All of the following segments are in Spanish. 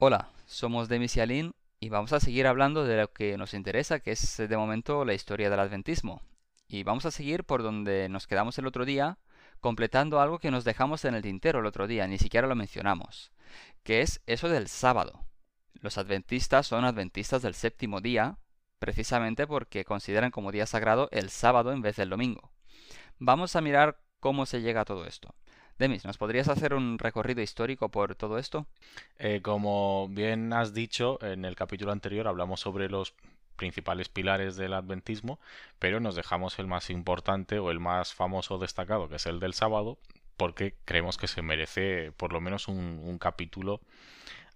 Hola, somos Demis y y vamos a seguir hablando de lo que nos interesa, que es de momento la historia del adventismo. Y vamos a seguir por donde nos quedamos el otro día, completando algo que nos dejamos en el tintero el otro día, ni siquiera lo mencionamos, que es eso del sábado. Los adventistas son adventistas del séptimo día, precisamente porque consideran como día sagrado el sábado en vez del domingo. Vamos a mirar cómo se llega a todo esto. Demis, ¿nos podrías hacer un recorrido histórico por todo esto? Eh, como bien has dicho, en el capítulo anterior hablamos sobre los principales pilares del adventismo, pero nos dejamos el más importante o el más famoso destacado, que es el del sábado, porque creemos que se merece por lo menos un, capítulo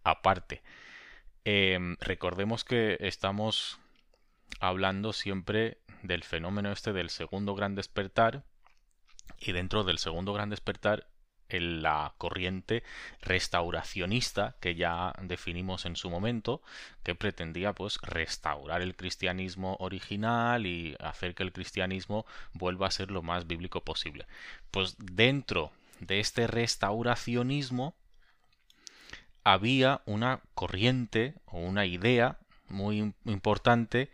aparte. Em, recordemos que estamos hablando siempre del fenómeno este del segundo gran despertar y dentro del segundo gran despertar la corriente restauracionista que ya definimos en su momento, que pretendía pues restaurar el cristianismo original y hacer que el cristianismo vuelva a ser lo más bíblico posible. Pues dentro de este restauracionismo había una corriente o una idea muy importante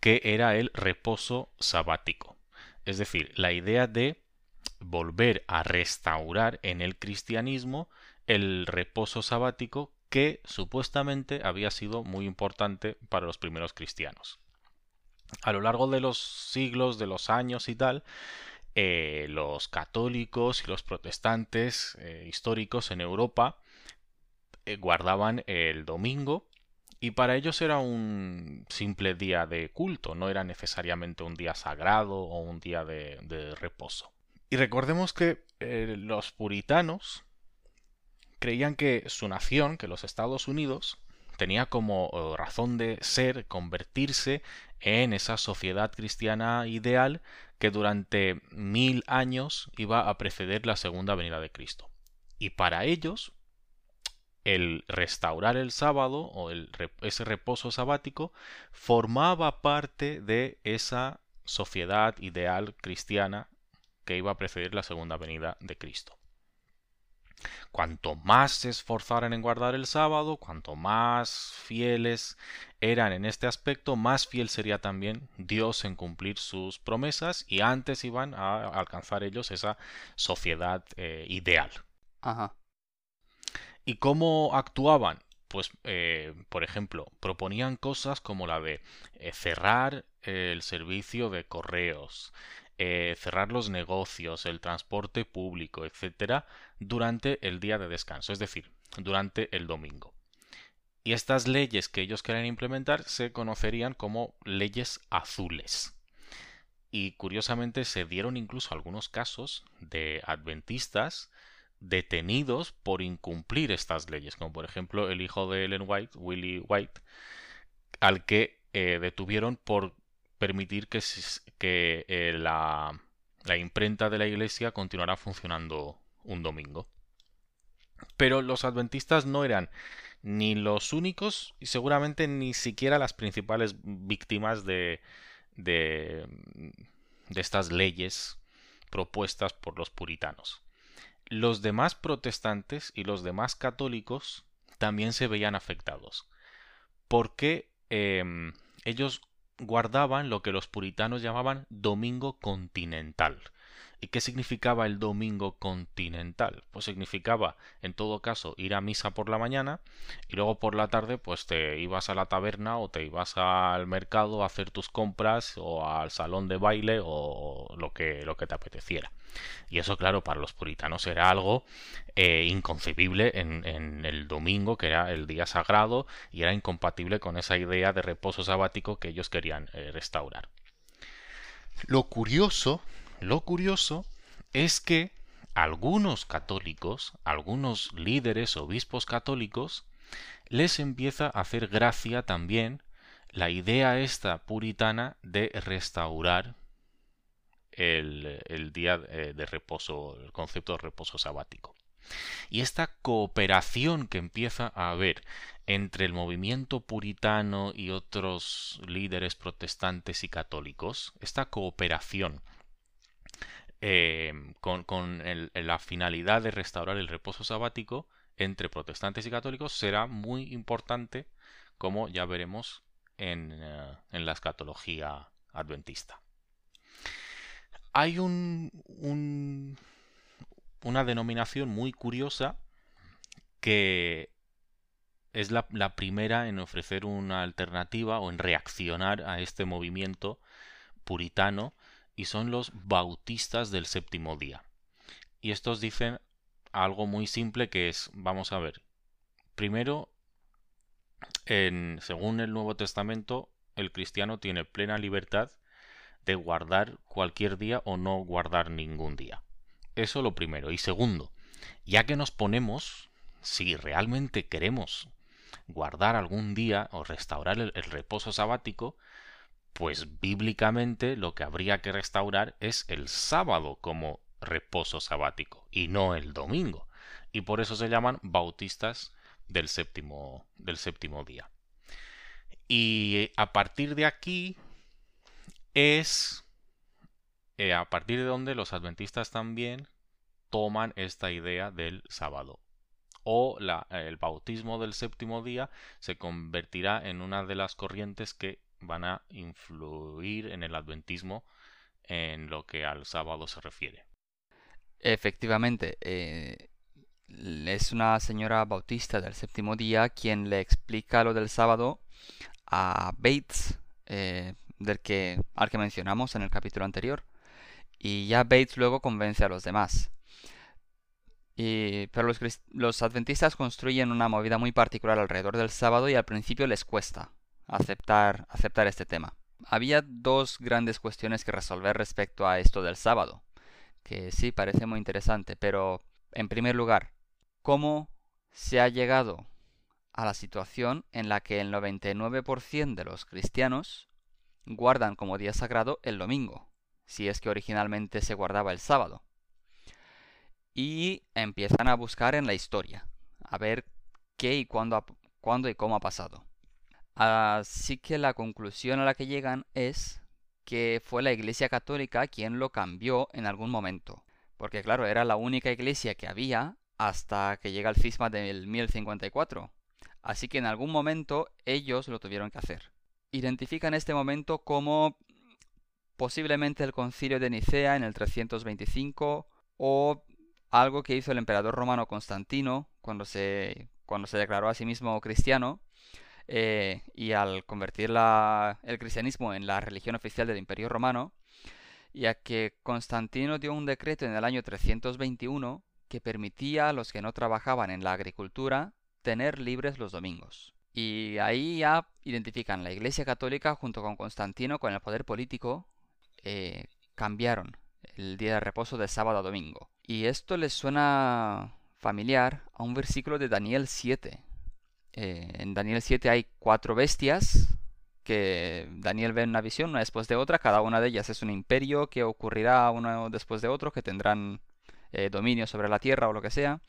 que era el reposo sabático. Es decir, la idea de volver a restaurar en el cristianismo el reposo sabático que supuestamente había sido muy importante para los primeros cristianos. A lo largo de los siglos, de los años y tal, eh, los católicos y los protestantes eh, históricos en Europa eh, guardaban el domingo y para ellos era un simple día de culto, no era necesariamente un día sagrado o un día de reposo. Y recordemos que eh, los puritanos creían que su nación, que los Estados Unidos, tenía como razón de ser convertirse en esa sociedad cristiana ideal que durante mil años iba a preceder la segunda venida de Cristo. Y para ellos, el restaurar el sábado o el, ese reposo sabático formaba parte de esa sociedad ideal cristiana que iba a preceder la segunda venida de Cristo. Cuanto más se esforzaran en guardar el sábado, cuanto más fieles eran en este aspecto, más fiel sería también Dios en cumplir sus promesas y antes iban a alcanzar ellos esa sociedad eh, ideal. Ajá. ¿Y cómo actuaban? Pues, eh, por ejemplo, proponían cosas como la de eh, cerrar el servicio de correos, eh, cerrar los negocios, el transporte público, etcétera, durante el día de descanso, es decir, durante el domingo. Y estas leyes que ellos querían implementar se conocerían como leyes azules. Y curiosamente se dieron incluso algunos casos de adventistas detenidos por incumplir estas leyes, como por ejemplo el hijo de Ellen White, Willie White, al que eh, detuvieron por permitir que, eh, la, la imprenta de la iglesia continuara funcionando un domingo. Pero los adventistas no eran ni los únicos y seguramente ni siquiera las principales víctimas de, de, de estas leyes propuestas por los puritanos. Los demás protestantes y los demás católicos también se veían afectados, porque em, ellos guardaban lo que los puritanos llamaban domingo continental. ¿Y qué significaba el domingo continental? Pues significaba, en todo caso, ir a misa por la mañana y luego por la tarde pues te ibas a la taberna o te ibas al mercado a hacer tus compras o al salón de baile o lo que, lo que te apeteciera. Y eso, claro, para los puritanos era algo eh, inconcebible en, el domingo, que era el día sagrado, y era incompatible con esa idea de reposo sabático que ellos querían eh, restaurar. Lo curioso, lo curioso es que algunos católicos, algunos líderes, obispos católicos, les empieza a hacer gracia también la idea esta puritana de restaurar el, día eh, de reposo, el concepto de reposo sabático. Y esta cooperación que empieza a haber entre el movimiento puritano y otros líderes protestantes y católicos, esta cooperación eh, con, la finalidad de restaurar el reposo sabático, entre protestantes y católicos será muy importante, como ya veremos en, eh, la escatología adventista. Hay un, una denominación muy curiosa que es la, primera en ofrecer una alternativa o en reaccionar a este movimiento puritano y son los bautistas del séptimo día. Y estos dicen algo muy simple que es, vamos a ver, primero, en, según el Nuevo Testamento, el cristiano tiene plena libertad de guardar cualquier día o no guardar ningún día. Eso lo primero. Y segundo, ya que nos ponemos, si realmente queremos guardar algún día o restaurar el, reposo sabático, pues bíblicamente lo que habría que restaurar es el sábado como reposo sabático y no el domingo. Y por eso se llaman bautistas del séptimo, del séptimo día. Y a partir de aquí es eh, a partir de donde los adventistas también toman esta idea del sábado. O la, el bautismo del séptimo día se convertirá en una de las corrientes que van a influir en el adventismo en lo que al sábado se refiere. Efectivamente, eh, es una señora bautista del séptimo día quien le explica lo del sábado a Bates, eh, del que, al que mencionamos en el capítulo anterior. Y ya Bates luego convence a los demás. pero los, los, adventistas construyen una movida muy particular alrededor del sábado y al principio les cuesta aceptar, aceptar este tema. Había dos grandes cuestiones que resolver respecto a esto del sábado, que sí parece muy interesante, pero en primer lugar, ¿cómo se ha llegado a la situación en la que el 99% de los cristianos guardan como día sagrado el domingo, si es que originalmente se guardaba el sábado. Y empiezan a buscar en la historia, a ver qué y cuándo, cuándo y cómo ha pasado. Así que la conclusión a la que llegan es que fue la Iglesia Católica quien lo cambió en algún momento. Porque claro, era la única iglesia que había hasta que llega el cisma del 1054. Así que en algún momento ellos lo tuvieron que hacer identifican este momento como posiblemente el concilio de Nicea en el 325 o algo que hizo el emperador romano Constantino cuando se, cuando se declaró a sí mismo cristiano eh, y al convertir el cristianismo en la religión oficial del imperio romano, ya que Constantino dio un decreto en el año 321 que permitía a los que no trabajaban en la agricultura tener libres los domingos. Y ahí ya identifican la Iglesia Católica junto con Constantino con el poder político, eh, cambiaron el día de reposo de sábado a domingo. Y esto les suena familiar a un versículo de Daniel 7. Eh, en Daniel 7 hay cuatro bestias que Daniel ve en una visión una después de otra. Cada una de ellas es un imperio que ocurrirá uno después de otro, que tendrán eh, dominio sobre la tierra o lo que sea.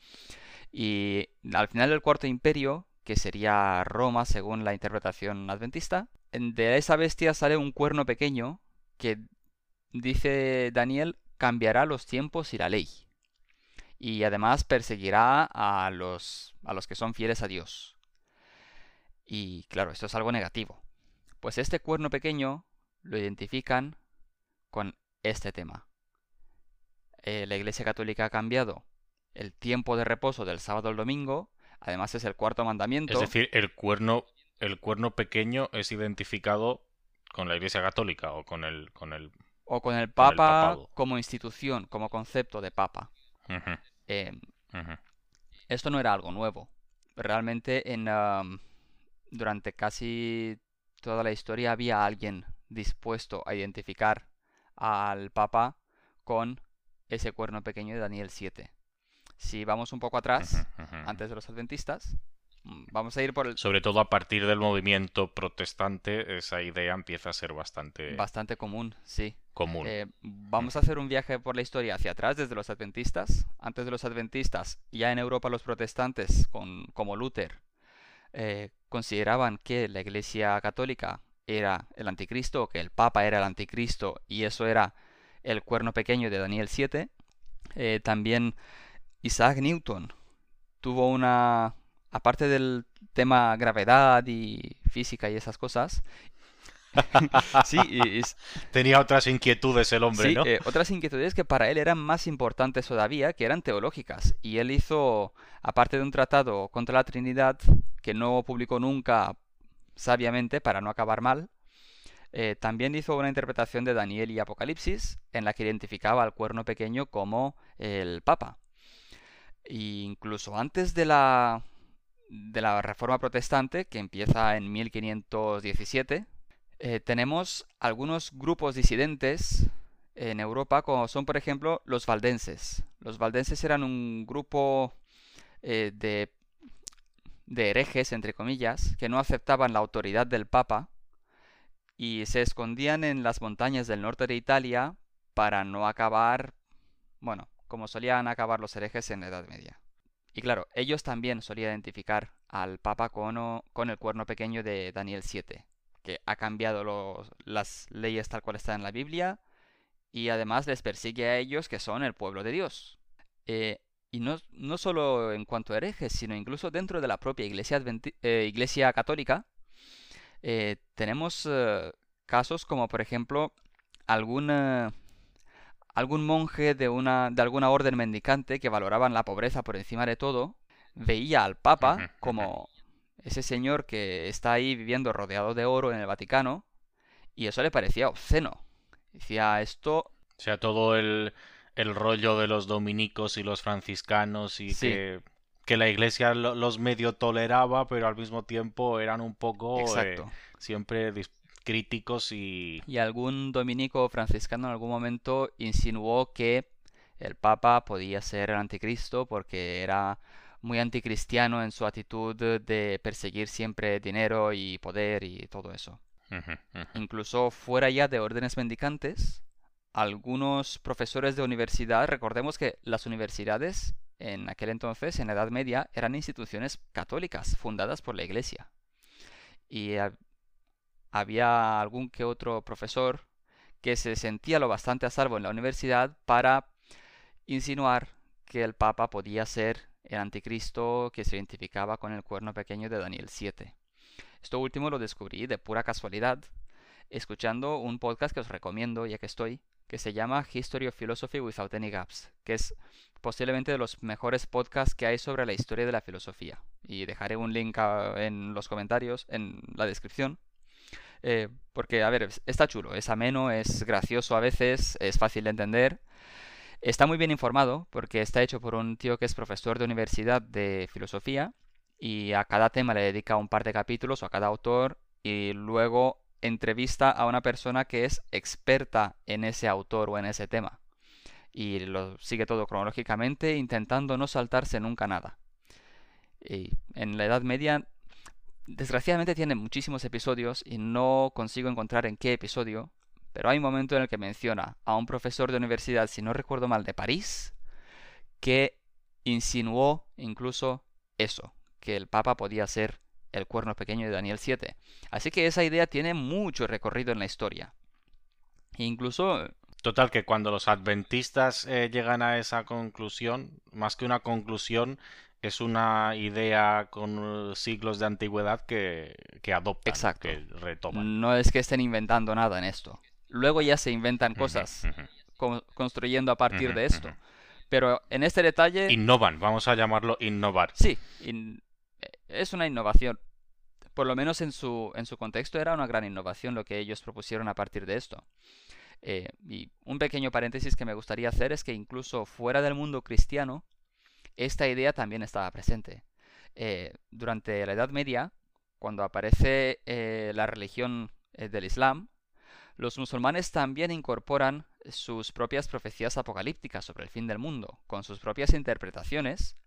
Y al final del cuarto imperio que sería Roma según la interpretación adventista. De esa bestia sale un cuerno pequeño que, dice Daniel, cambiará los tiempos y la ley. Y además perseguirá a los, a los que son fieles a Dios. Y claro, esto es algo negativo. Pues este cuerno pequeño lo identifican con este tema. Eh, la Iglesia Católica ha cambiado el tiempo de reposo del sábado al domingo Además es el cuarto mandamiento. Es decir, el cuerno, el cuerno pequeño es identificado con la Iglesia Católica o con el, con el o con el Papa como institución, como concepto de Papa. Em, esto no era algo nuevo. Realmente en durante casi toda la historia había alguien dispuesto a identificar al Papa con ese cuerno pequeño de Daniel 7. Si vamos un poco atrás, antes de los adventistas, mm, vamos a ir por el... Sobre todo a partir del movimiento protestante, esa idea empieza a ser bastante... Bastante común, sí. Común. Eh, vamos a hacer un viaje por la historia hacia atrás, desde los adventistas. Antes de los adventistas, ya en Europa los protestantes, con, como Luther, eh, consideraban que la Iglesia Católica era el anticristo, que el Papa era el anticristo, y eso era el cuerno pequeño de Daniel 7. Eh, también Isaac Newton tuvo una... Aparte del tema gravedad y física y esas cosas, sí, tenía otras inquietudes el hombre, ¿no? Eh, otras inquietudes que para él eran más importantes todavía, que eran teológicas. Y él hizo, aparte de un tratado contra la Trinidad, que no publicó nunca sabiamente para no acabar mal, eh, también hizo una interpretación de Daniel y Apocalipsis, en la que identificaba al cuerno pequeño como el Papa. E incluso antes de la, de la Reforma Protestante, que empieza en 1517, eh, tenemos algunos grupos disidentes en Europa, como son por ejemplo los valdenses. Los valdenses eran un grupo eh, de, de herejes, entre comillas, que no aceptaban la autoridad del Papa y se escondían en las montañas del norte de Italia para no acabar, bueno, como solían acabar los herejes en la Edad Media. Y claro, ellos también solían identificar al Papa con, con el cuerno pequeño de Daniel 7 que ha cambiado las leyes tal cual están en la Biblia y además les persigue a ellos que son el pueblo de Dios. Eh, y no, no, solo en cuanto a herejes, sino incluso dentro de la propia iglesia, eh, iglesia católica, eh, tenemos casos como por ejemplo algún, algún monje de, una, de alguna orden mendicante que valoraban la pobreza por encima de todo, veía al Papa como ese señor que está ahí viviendo rodeado de oro en el Vaticano, y eso le parecía obsceno. Decía esto... O sea, todo el, el rollo de los dominicos y los franciscanos y que, que, la iglesia los medio toleraba, pero al mismo tiempo eran un poco eh, siempre críticos y... Y algún dominico o franciscano en algún momento insinuó que el Papa podía ser el anticristo porque era muy anticristiano en su actitud de perseguir siempre dinero y poder y todo eso. Incluso fuera ya de órdenes mendicantes, algunos profesores de universidad, recordemos que las universidades en aquel entonces, en la Edad Media, eran instituciones católicas fundadas por la Iglesia. Y había algún que otro profesor que se sentía lo bastante a salvo en la universidad para insinuar que el Papa podía ser el anticristo que se identificaba con el cuerno pequeño de Daniel 7. Esto último lo descubrí de pura casualidad, escuchando un podcast que os recomiendo ya que estoy, que se llama History of Philosophy Without Any Gaps, que es posiblemente de los mejores podcasts que hay sobre la historia de la filosofía. Y dejaré un link en los comentarios, en la descripción. Eh, porque, a ver, está chulo, es ameno, es gracioso a veces, es fácil de entender Está muy bien informado porque está hecho por un tío que es profesor de universidad de filosofía y a cada tema le dedica un par de capítulos o a cada autor y luego entrevista a una persona que es experta en ese autor o en ese tema. Y lo sigue todo cronológicamente intentando no saltarse nunca nada. Y en la Edad Media, desgraciadamente tiene muchísimos episodios y no consigo encontrar en qué episodio pero hay un momento en el que menciona a un profesor de universidad, si no recuerdo mal, de París, que insinuó incluso eso, que el Papa podía ser el cuerno pequeño de Daniel 7. Así que esa idea tiene mucho recorrido en la historia. incluso... Total, que cuando los adventistas eh, llegan a esa conclusión, más que una conclusión, es una idea con siglos de antigüedad que, que adoptan, Exacto. que retoman. No es que estén inventando nada en esto. Luego ya se inventan cosas construyendo a partir de esto. Pero en este detalle... Innovan, vamos a llamarlo innovar. Sí, es una innovación. Por lo menos en su, en su contexto era una gran innovación lo que ellos propusieron a partir de esto. Eh, y un pequeño paréntesis que me gustaría hacer es que incluso fuera del mundo cristiano, esta idea también estaba presente. Eh, durante la Edad Media, cuando aparece eh, la religión del Islam, los musulmanes también incorporan sus propias profecías apocalípticas sobre el fin del mundo, con sus propias interpretaciones,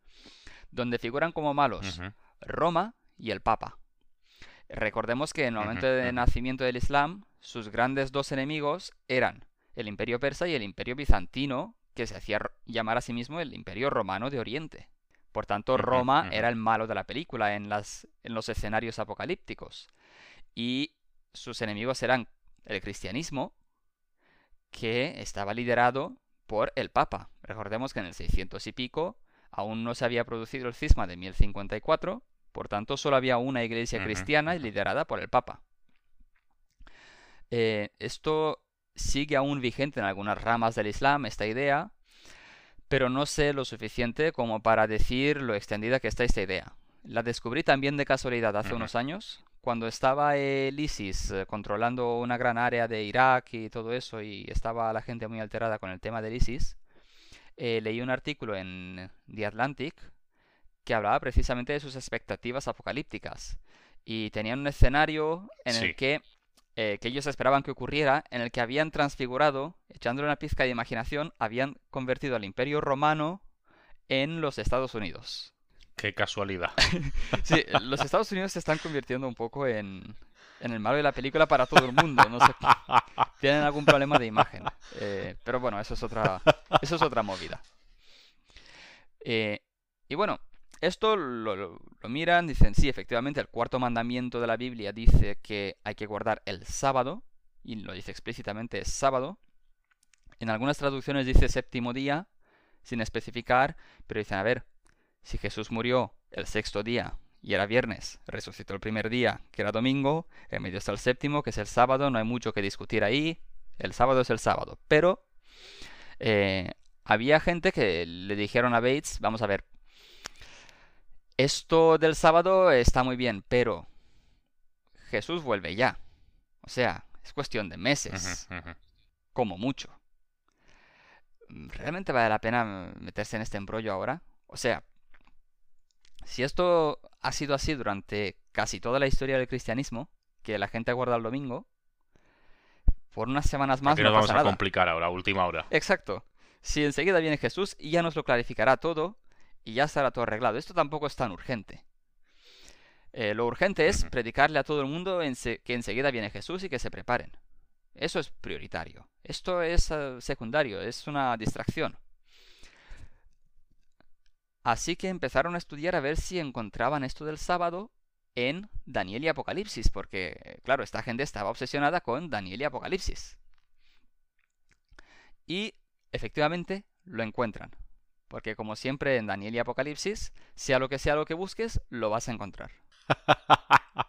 donde figuran como malos Roma y el Papa. Recordemos que en el momento de nacimiento del Islam, sus grandes dos enemigos eran el imperio persa y el imperio bizantino, que se hacía llamar a sí mismo el imperio romano de Oriente. Por tanto, Roma era el malo de la película en, las, en los escenarios apocalípticos. Y sus enemigos eran el cristianismo que estaba liderado por el Papa. Recordemos que en el 600 y pico Aún no se había producido el cisma de 1054, por tanto solo había una iglesia cristiana liderada por el Papa. Eh, esto sigue aún vigente en algunas ramas del Islam, esta idea, pero no sé lo suficiente como para decir lo extendida que está esta idea. La descubrí también de casualidad hace unos años, cuando estaba el ISIS eh, controlando una gran área de Irak y todo eso, y estaba la gente muy alterada con el tema del ISIS. eh, leí un artículo en The Atlantic que hablaba precisamente de sus expectativas apocalípticas. Y tenían un escenario en el que, eh, que ellos esperaban que ocurriera, en el que habían transfigurado, echándole una pizca de imaginación, habían convertido al Imperio Romano en los Estados Unidos. Qué casualidad. Sí, los Estados Unidos se están convirtiendo un poco en, en el malo de la película para todo el mundo. No sé, tienen algún problema de imagen. Eh, pero bueno, eso es otra, eso es otra movida. Eh, y bueno, esto lo, lo- lo miran, dicen, sí, efectivamente, el cuarto mandamiento de la Biblia dice que hay que guardar el sábado, y lo dice explícitamente, es sábado. En algunas traducciones dice séptimo día, sin especificar, pero dicen, a ver, si Jesús murió el sexto día y era viernes, resucitó el primer día, que era domingo, en medio está el séptimo, que es el sábado, no hay mucho que discutir ahí, el sábado es el sábado. Pero eh, había gente que le dijeron a Bates, vamos a ver, esto del sábado está muy bien, pero Jesús vuelve ya. O sea, es cuestión de meses, como mucho. ¿Realmente vale la pena meterse en este embrollo ahora? O sea, si esto ha sido así durante casi toda la historia del cristianismo, que la gente guarda el domingo, por unas semanas más ¿Por qué no nos vamos pasa a nada. complicar ahora, última hora? Exacto. Si enseguida viene Jesús y ya nos lo clarificará todo y ya estará todo arreglado. Esto tampoco es tan urgente. Eh, lo urgente es predicarle a todo el mundo ense- que enseguida viene Jesús y que se preparen. Eso es prioritario. Esto es eh, secundario, es una distracción. Así que empezaron a estudiar a ver si encontraban esto del sábado en Daniel y Apocalipsis, porque, eh, claro, esta gente estaba obsesionada con Daniel y Apocalipsis. Y efectivamente lo encuentran. Porque como siempre en Daniel y Apocalipsis, sea lo que sea lo que busques, lo vas a encontrar.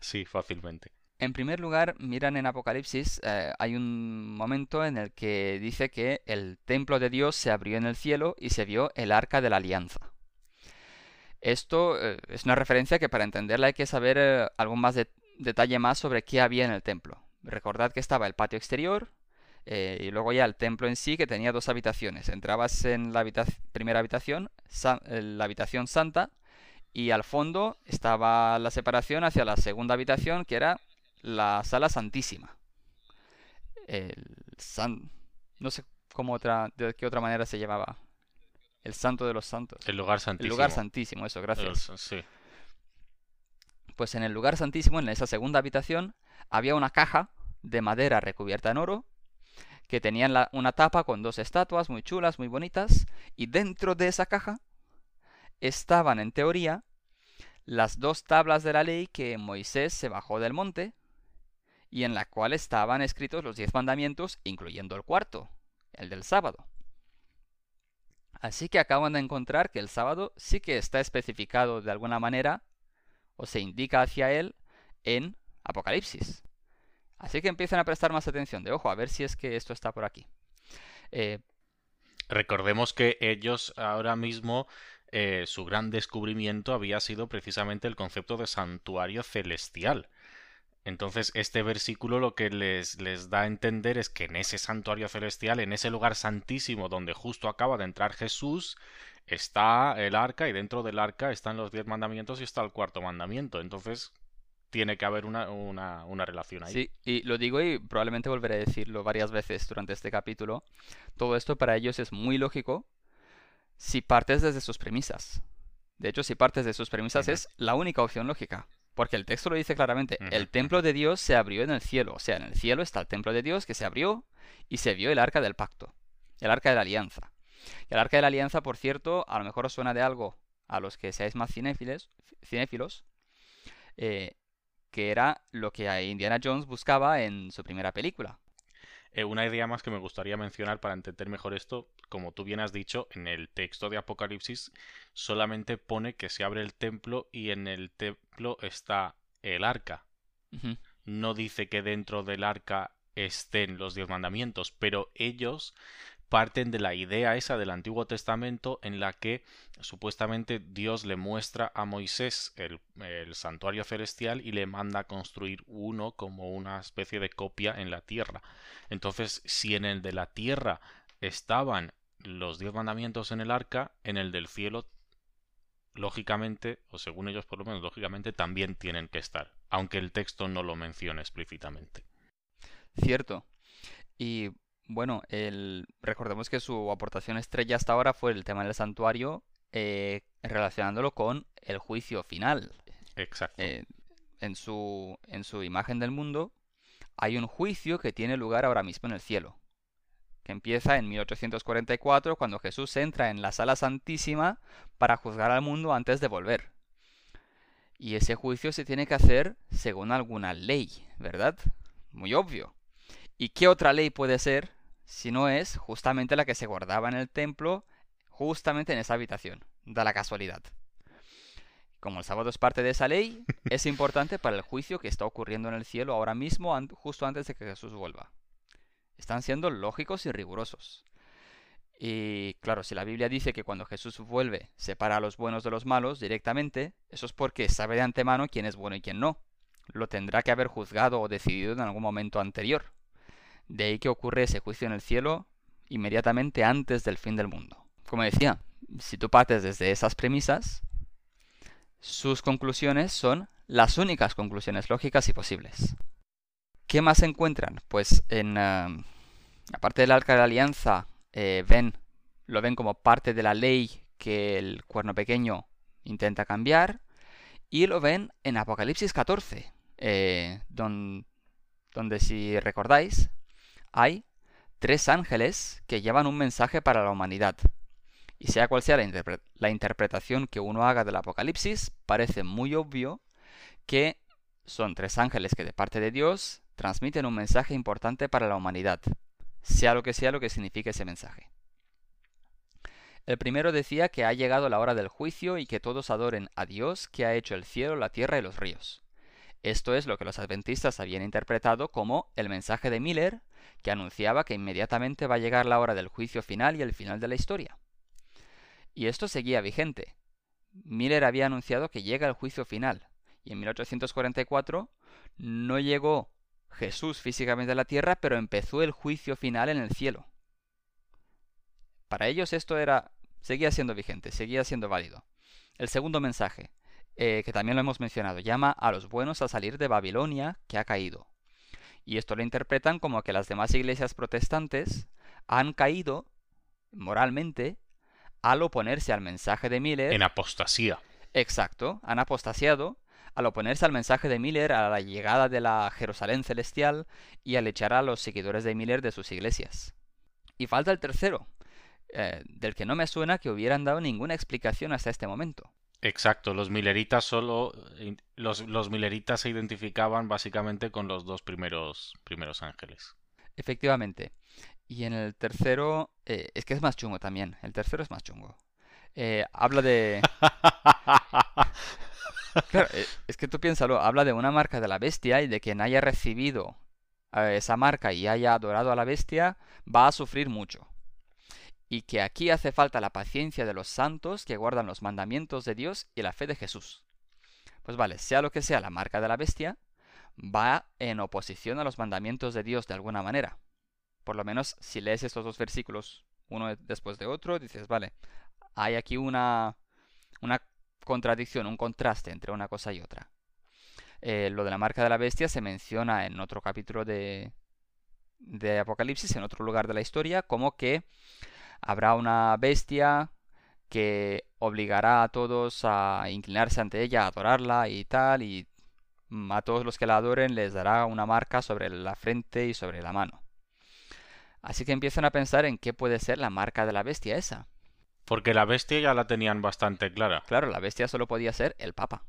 Sí, fácilmente. En primer lugar, miran en Apocalipsis, eh, hay un momento en el que dice que el templo de Dios se abrió en el cielo y se vio el arca de la alianza. Esto eh, es una referencia que para entenderla hay que saber eh, algo más de detalle más sobre qué había en el templo. Recordad que estaba el patio exterior y luego ya el templo en sí que tenía dos habitaciones. Entrabas en la primera habitación, la habitación santa, y al fondo estaba la separación hacia la segunda habitación que era la sala santísima. El san... No sé cómo otra, de qué otra manera se llamaba. El santo de los santos. El lugar El santísimo. lugar santísimo, eso, gracias. El- sí. Pues en el lugar santísimo, en esa segunda habitación, había una caja de madera recubierta en oro que tenían la- una tapa con dos estatuas muy chulas, muy bonitas, y dentro de esa caja estaban, en teoría, las dos tablas de la ley que Moisés se bajó del monte y en la cual estaban escritos los diez mandamientos, incluyendo el cuarto, el del sábado. Así que acaban de encontrar que el sábado sí que está especificado de alguna manera o se indica hacia él en Apocalipsis. Así que empiezan a prestar más atención de ojo, a ver si es que esto está por aquí. Eh, Recordemos que ellos ahora mismo, eh, su gran descubrimiento había sido precisamente el concepto de santuario celestial. Entonces, este versículo lo que les, les da a entender es que en ese santuario celestial, en ese lugar santísimo donde justo acaba de entrar Jesús, está el arca y dentro del arca están los diez mandamientos y está el cuarto mandamiento. Entonces, tiene que haber una, una, una relación ahí. Sí, y lo digo y probablemente volveré a decirlo varias veces durante este capítulo. Todo esto para ellos es muy lógico si partes desde sus premisas. De hecho, si partes de sus premisas es la única opción lógica. Porque el texto lo dice claramente. El templo de Dios se abrió en el cielo. O sea, en el cielo está el templo de Dios que se abrió y se vio el arca del pacto. El arca de la alianza. Y el arca de la alianza, por cierto, a lo mejor os suena de algo a los que seáis más cinéfiles, cinéfilos. eh, que era lo que Indiana Jones buscaba en su primera película. Eh, una idea más que me gustaría mencionar para entender mejor esto, como tú bien has dicho, en el texto de Apocalipsis solamente pone que se abre el templo y en el templo está el arca. No dice que dentro del arca estén los diez mandamientos, pero ellos parten de la idea esa del Antiguo Testamento en la que supuestamente Dios le muestra a Moisés el, santuario celestial y le manda a construir uno como una especie de copia en la tierra. Entonces, si en el de la tierra estaban los diez mandamientos en el arca, en el del cielo, lógicamente, o según ellos por lo menos, lógicamente también tienen que estar, aunque el texto no lo mencione explícitamente. Cierto. Y bueno, el, recordemos que su aportación estrella hasta ahora fue el tema del santuario, eh, relacionándolo con el juicio final. Exacto. Eh, en, su, en su imagen del mundo hay un juicio que tiene lugar ahora mismo en el cielo, que empieza en 1844 cuando Jesús entra en la sala santísima para juzgar al mundo antes de volver. Y ese juicio se tiene que hacer según alguna ley, ¿verdad? Muy obvio. ¿Y qué otra ley puede ser si no es justamente la que se guardaba en el templo, justamente en esa habitación? Da la casualidad. Como el sábado es parte de esa ley, es importante para el juicio que está ocurriendo en el cielo ahora mismo, justo antes de que Jesús vuelva. Están siendo lógicos y rigurosos. Y claro, si la Biblia dice que cuando Jesús vuelve separa a los buenos de los malos directamente, eso es porque sabe de antemano quién es bueno y quién no. Lo tendrá que haber juzgado o decidido en algún momento anterior. De ahí que ocurre ese juicio en el cielo inmediatamente antes del fin del mundo. Como decía, si tú partes desde esas premisas, sus conclusiones son las únicas conclusiones lógicas y posibles. ¿Qué más se encuentran? Pues en eh, aparte del arca de la alianza, eh, ven, lo ven como parte de la ley que el cuerno pequeño intenta cambiar, y lo ven en Apocalipsis 14, eh, donde si recordáis, hay tres ángeles que llevan un mensaje para la humanidad. Y sea cual sea la, interpretación que uno haga del Apocalipsis, parece muy obvio que son tres ángeles que de parte de Dios transmiten un mensaje importante para la humanidad, sea lo que sea lo que signifique ese mensaje. El primero decía que ha llegado la hora del juicio y que todos adoren a Dios que ha hecho el cielo, la tierra y los ríos. Esto es lo que los adventistas habían interpretado como el mensaje de Miller, que anunciaba que inmediatamente va a llegar la hora del juicio final y el final de la historia. Y esto seguía vigente. Miller había anunciado que llega el juicio final, y en 1844 no llegó Jesús físicamente a la tierra, pero empezó el juicio final en el cielo. Para ellos esto era seguía siendo vigente, seguía siendo válido. El segundo mensaje, eh, que también lo hemos mencionado, llama a los buenos a salir de Babilonia, que ha caído. Y esto lo interpretan como que las demás iglesias protestantes han caído moralmente al oponerse al mensaje de Miller. En apostasía. Exacto, han apostasiado al oponerse al mensaje de Miller a la llegada de la Jerusalén celestial y al echar a los seguidores de Miller de sus iglesias. Y falta el tercero, eh, del que no me suena que hubieran dado ninguna explicación hasta este momento. Exacto, los mileritas solo los, los mileritas se identificaban básicamente con los dos primeros primeros ángeles. Efectivamente. Y en el tercero eh, es que es más chungo también. El tercero es más chungo. Eh, habla de claro, eh, es que tú piénsalo, habla de una marca de la bestia y de quien haya recibido esa marca y haya adorado a la bestia va a sufrir mucho y que aquí hace falta la paciencia de los santos que guardan los mandamientos de Dios y la fe de Jesús. Pues vale, sea lo que sea la marca de la bestia, va en oposición a los mandamientos de Dios de alguna manera. Por lo menos si lees estos dos versículos uno después de otro, dices, vale, hay aquí una, una contradicción, un contraste entre una cosa y otra. Eh, lo de la marca de la bestia se menciona en otro capítulo de, de Apocalipsis, en otro lugar de la historia, como que habrá una bestia que obligará a todos a inclinarse ante ella, a adorarla y tal, y a todos los que la adoren les dará una marca sobre la frente y sobre la mano. Así que empiezan a pensar en qué puede ser la marca de la bestia esa. Porque la bestia ya la tenían bastante clara. Claro, la bestia solo podía ser el Papa.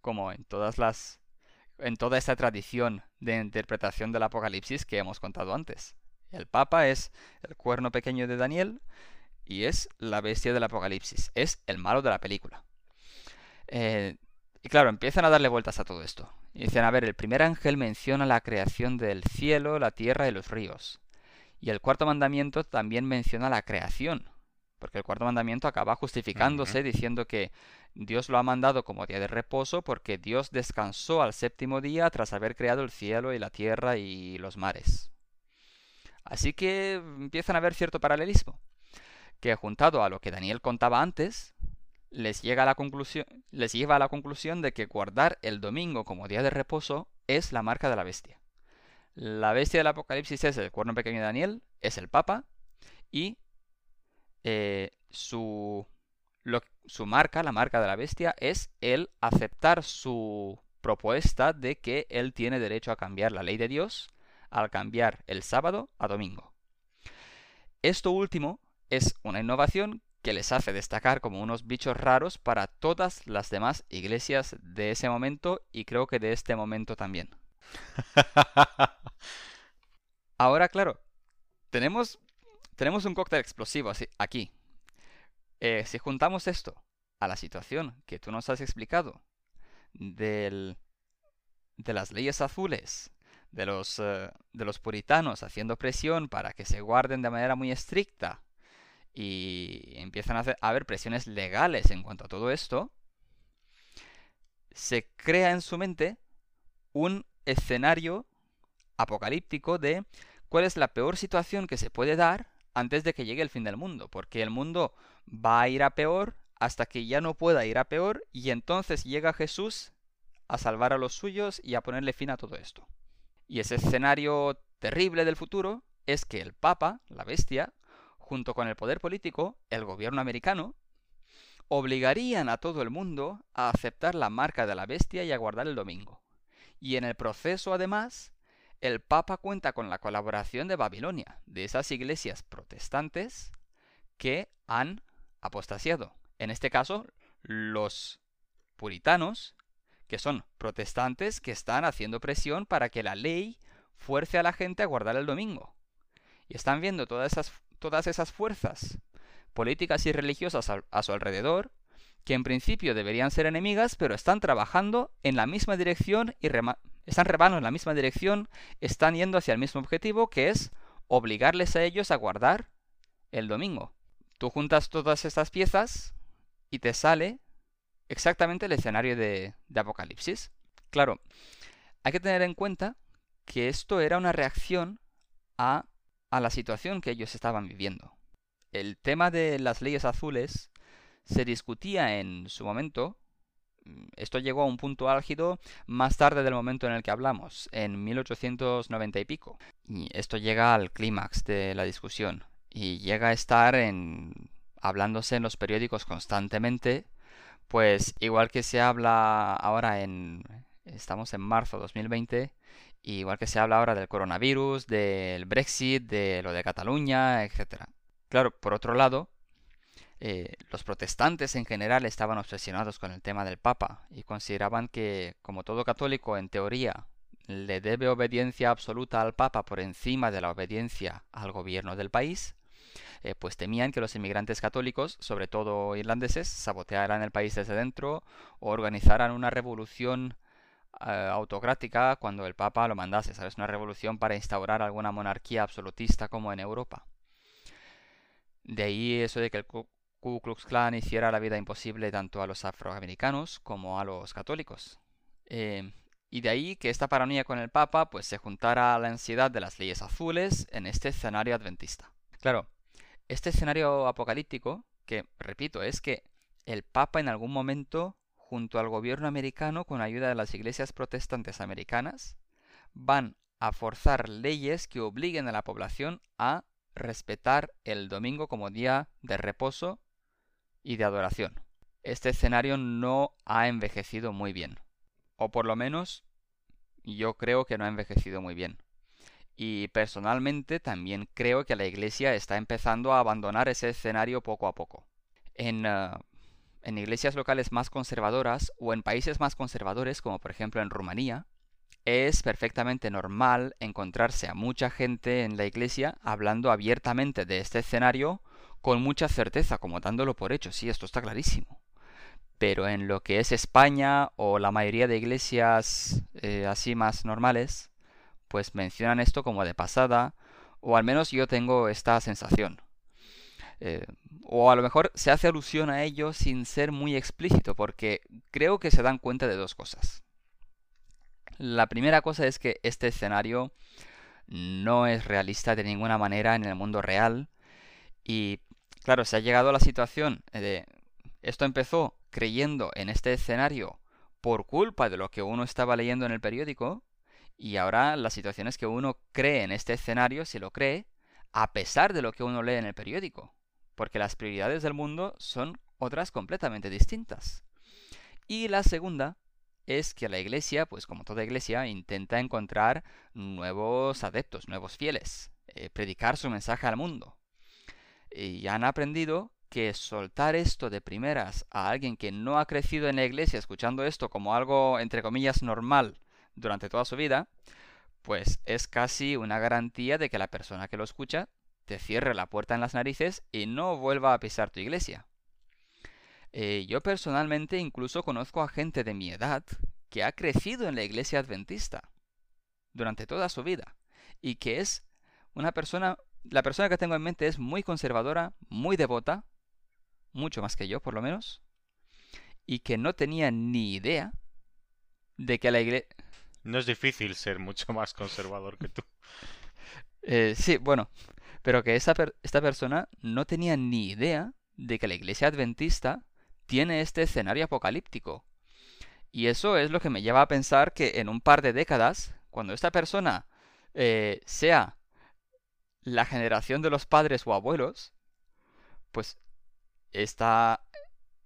Como en todas las. en toda esta tradición de interpretación del Apocalipsis que hemos contado antes. El Papa es el cuerno pequeño de Daniel y es la bestia del Apocalipsis. Es el malo de la película. Eh, y claro, empiezan a darle vueltas a todo esto. Y dicen, a ver, el primer ángel menciona la creación del cielo, la tierra y los ríos. Y el cuarto mandamiento también menciona la creación. Porque el cuarto mandamiento acaba justificándose diciendo que Dios lo ha mandado como día de reposo porque Dios descansó al séptimo día tras haber creado el cielo y la tierra y los mares. Así que empiezan a haber cierto paralelismo, que juntado a lo que Daniel contaba antes, les, llega a la conclusión, les lleva a la conclusión de que guardar el domingo como día de reposo es la marca de la bestia. La bestia del Apocalipsis es el cuerno pequeño de Daniel, es el Papa, y eh, su, su marca, la marca de la bestia, es el aceptar su propuesta de que él tiene derecho a cambiar la ley de Dios al cambiar el sábado a domingo. Esto último es una innovación que les hace destacar como unos bichos raros para todas las demás iglesias de ese momento y creo que de este momento también. Ahora, claro, tenemos, tenemos un cóctel explosivo aquí. Eh, si juntamos esto a la situación que tú nos has explicado del, de las leyes azules, de los, eh, de los puritanos haciendo presión para que se guarden de manera muy estricta y empiezan a, haber presiones legales en cuanto a todo esto, se crea en su mente un escenario apocalíptico de cuál es la peor situación que se puede dar antes de que llegue el fin del mundo, porque el mundo va a ir a peor hasta que ya no pueda ir a peor y entonces llega Jesús a salvar a los suyos y a ponerle fin a todo esto. Y ese escenario terrible del futuro es que el Papa, la bestia, junto con el poder político, el gobierno americano, obligarían a todo el mundo a aceptar la marca de la bestia y a guardar el domingo. Y en el proceso, además, el Papa cuenta con la colaboración de Babilonia, de esas iglesias protestantes que han apostasiado. En este caso, los puritanos, que son protestantes que están haciendo presión para que la ley fuerce a la gente a guardar el domingo. Y están viendo todas esas fuerzas políticas y religiosas a, su alrededor, que en principio deberían ser enemigas, pero están trabajando en la misma dirección y están remando en la misma dirección, están yendo hacia el mismo objetivo, que es obligarles a ellos a guardar el domingo. Tú juntas todas estas piezas y te sale exactamente el escenario de, de Apocalipsis. Claro, hay que tener en cuenta que esto era una reacción a a la situación que ellos estaban viviendo. El tema de las leyes azules se discutía en su momento. Esto llegó a un punto álgido más tarde del momento en el que hablamos, en 1890 y pico. Y esto llega al clímax de la discusión y llega a estar en hablándose en los periódicos constantemente, pues igual que se habla ahora en estamos en marzo 2020 igual que se habla ahora del coronavirus, del Brexit, de lo de Cataluña, etc. Claro, por otro lado, eh, los protestantes en general estaban obsesionados con el tema del Papa y consideraban que, como todo católico en teoría, le debe obediencia absoluta al Papa por encima de la obediencia al gobierno del país, eh, pues temían que los inmigrantes católicos, sobre todo irlandeses, sabotearan el país desde dentro o organizaran una revolución eh, autocrática cuando el Papa lo mandase, ¿sabes? Una revolución para instaurar alguna monarquía absolutista como en Europa. De ahí eso de que el Ku Klux Klan hiciera la vida imposible tanto a los afroamericanos como a los católicos. Eh, y de ahí que esta paranoia con el Papa pues se juntara a la ansiedad de las leyes azules en este escenario adventista. Claro, este escenario apocalíptico, que repito, es que el Papa en algún momento junto al gobierno americano con ayuda de las iglesias protestantes americanas, van a forzar leyes que obliguen a la población a respetar el domingo como día de reposo y de adoración. Este escenario no ha envejecido muy bien. O por lo menos yo creo que no ha envejecido muy bien. Y personalmente también creo que la Iglesia está empezando a abandonar ese escenario poco a poco. En uh, en iglesias locales más conservadoras o en países más conservadores, como por ejemplo en Rumanía, es perfectamente normal encontrarse a mucha gente en la iglesia hablando abiertamente de este escenario con mucha certeza, como dándolo por hecho. Sí, esto está clarísimo. Pero en lo que es España o la mayoría de iglesias eh, así más normales, pues mencionan esto como de pasada, o al menos yo tengo esta sensación. Eh, o a lo mejor se hace alusión a ello sin ser muy explícito, porque creo que se dan cuenta de dos cosas. La primera cosa es que este escenario no es realista de ninguna manera en el mundo real. Y claro, se ha llegado a la situación de... Esto empezó creyendo en este escenario por culpa de lo que uno estaba leyendo en el periódico. Y ahora la situación es que uno cree en este escenario, se lo cree, a pesar de lo que uno lee en el periódico. Porque las prioridades del mundo son otras completamente distintas. Y la segunda es que la iglesia, pues como toda iglesia, intenta encontrar nuevos adeptos, nuevos fieles, eh, predicar su mensaje al mundo. Y han aprendido que soltar esto de primeras a alguien que no ha crecido en la iglesia escuchando esto como algo, entre comillas, normal durante toda su vida, pues es casi una garantía de que la persona que lo escucha te cierre la puerta en las narices y no vuelva a pisar tu iglesia. Eh, yo personalmente incluso conozco a gente de mi edad que ha crecido en la iglesia adventista durante toda su vida y que es una persona, la persona que tengo en mente es muy conservadora, muy devota, mucho más que yo por lo menos, y que no tenía ni idea de que la iglesia... No es difícil ser mucho más conservador que tú. Eh, sí, bueno, pero que esta persona no tenía ni idea de que la iglesia adventista tiene este escenario apocalíptico. Y eso es lo que me lleva a pensar que en un par de décadas, cuando esta persona eh, sea la generación de los padres o abuelos, pues esta,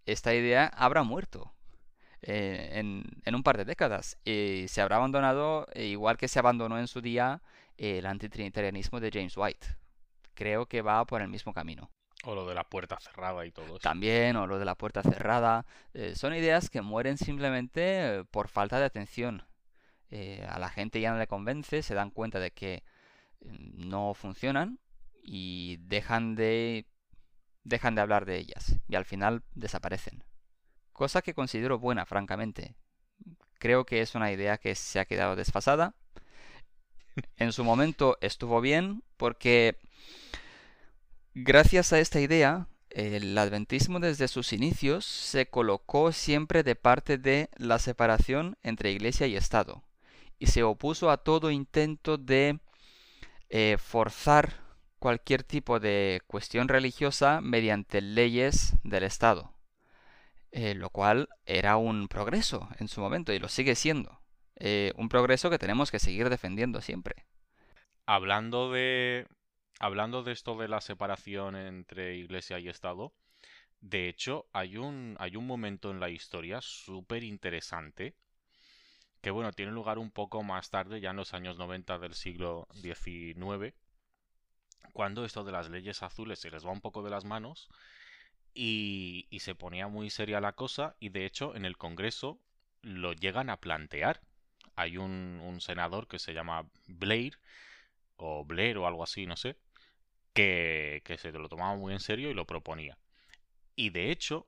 esta idea habrá muerto eh, en, en, un par de décadas y se habrá abandonado eh, igual que se abandonó en su día el antitrinitarianismo de James White. Creo que va por el mismo camino. O lo de la puerta cerrada y todo eso. También, o lo de la puerta cerrada. Eh, son ideas que mueren simplemente eh, por falta de atención. Eh, a la gente ya no le convence, se dan cuenta de que no funcionan y dejan de dejan de hablar de ellas y al final desaparecen. Cosa que considero buena, francamente. Creo que es una idea que se ha quedado desfasada. En su momento estuvo bien porque Gracias a esta idea, el adventismo desde sus inicios se colocó siempre de parte de la separación entre iglesia y Estado y se opuso a todo intento de eh, forzar cualquier tipo de cuestión religiosa mediante leyes del Estado, eh, lo cual era un progreso en su momento y lo sigue siendo, eh, un progreso que tenemos que seguir defendiendo siempre. Hablando de hablando de esto de la separación entre iglesia y Estado, de hecho, hay un, hay un momento en la historia súper interesante que, bueno, tiene lugar un poco más tarde, ya en los años 90 del siglo XIX, cuando esto de las leyes azules se les va un poco de las manos y, se ponía muy seria la cosa y, de hecho, en el Congreso lo llegan a plantear. Hay un, un senador que se llama Blair, o Blair o algo así, no sé, que, se lo tomaba muy en serio y lo proponía. Y de hecho,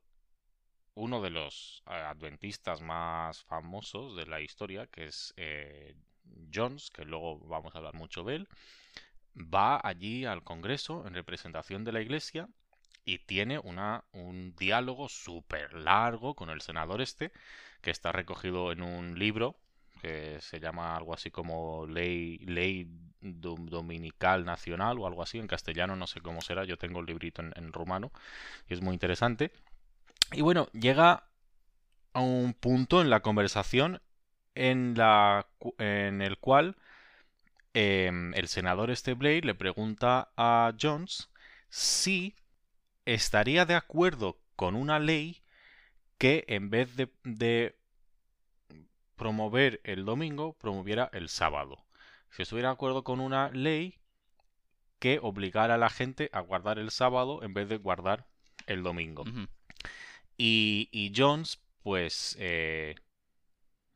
uno de los eh, adventistas más famosos de la historia, que es eh, Jones, que luego vamos a hablar mucho de él, va allí al Congreso en representación de la Iglesia y tiene una, un diálogo súper largo con el senador este, que está recogido en un libro que se llama algo así como Ley, Ley Dominical Nacional o algo así, en castellano no sé cómo será, yo tengo el librito en, rumano y es muy interesante. Y bueno, llega a un punto en la conversación en, la, en el cual em, el senador este Blair le pregunta a Jones si estaría de acuerdo con una ley que en vez de, de promover el domingo, promoviera el sábado. Si estuviera de acuerdo con una ley que obligara a la gente a guardar el sábado en vez de guardar el domingo. Y, Jones, pues, eh,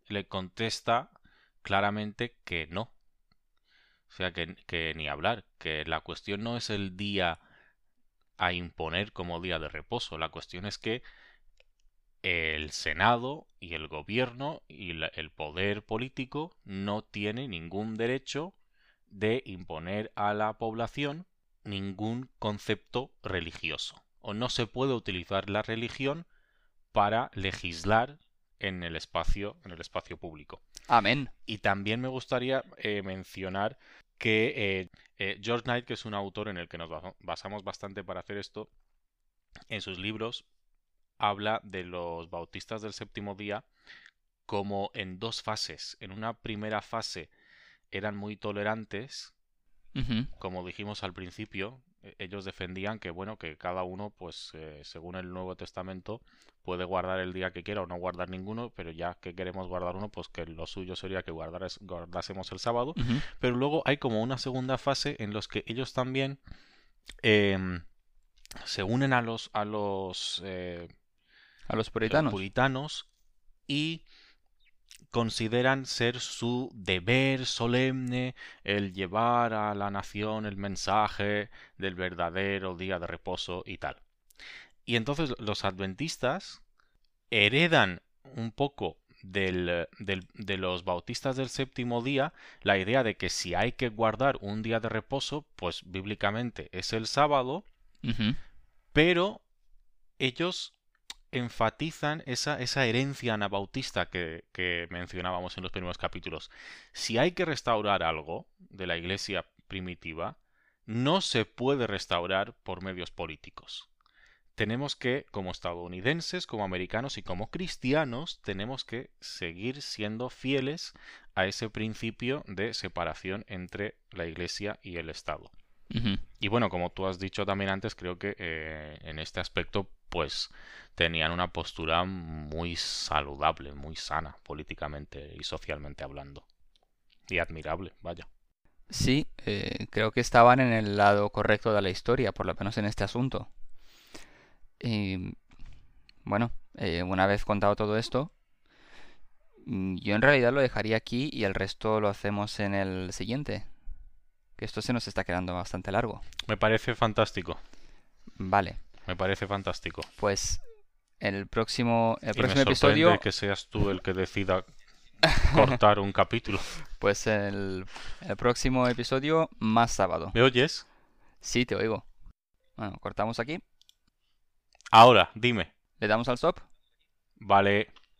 le contesta claramente que no. O sea, que, ni hablar, que la cuestión no es el día a imponer como día de reposo, la cuestión es que el Senado y el gobierno y el poder político no tiene ningún derecho de imponer a la población ningún concepto religioso. O no se puede utilizar la religión para legislar en el espacio, en el espacio público. Amén. Y también me gustaría eh, mencionar que eh, eh, George Knight, que es un autor en el que nos basamos bastante para hacer esto, en sus libros habla de los bautistas del séptimo día como en dos fases. En una primera fase eran muy tolerantes, como dijimos al principio, ellos defendían que bueno que cada uno pues eh, según el Nuevo Testamento puede guardar el día que quiera o no guardar ninguno pero ya que queremos guardar uno pues que lo suyo sería que guardásemos el sábado pero luego hay como una segunda fase en los que ellos también em, se unen a los a los eh, a los puritanos. puritanos y consideran ser su deber solemne el llevar a la nación el mensaje del verdadero día de reposo y tal. Y entonces los adventistas heredan un poco del, de los bautistas del séptimo día la idea de que si hay que guardar un día de reposo, pues bíblicamente es el sábado, pero ellos enfatizan esa, esa herencia anabautista que, que mencionábamos en los primeros capítulos. Si hay que restaurar algo de la iglesia primitiva, no se puede restaurar por medios políticos. Tenemos que, como estadounidenses, como americanos y como cristianos, tenemos que seguir siendo fieles a ese principio de separación entre la iglesia y el Estado. Y bueno, como tú has dicho también antes, creo que eh, en este aspecto pues tenían una postura muy saludable, muy sana políticamente y socialmente hablando. Y admirable, vaya. Sí, eh, creo que estaban en el lado correcto de la historia, por lo menos en este asunto. Y bueno, eh, una vez contado todo esto, mm, yo en realidad lo dejaría aquí y el resto lo hacemos en el siguiente. Que esto se nos está quedando bastante largo. Me parece fantástico. Vale. Me parece fantástico. Pues el próximo, el próximo me episodio. que seas tú el que decida cortar un capítulo. Pues el, el próximo episodio, más sábado. ¿Me oyes? Sí, te oigo. Bueno, cortamos aquí. Ahora, dime. ¿Le damos al stop? Vale.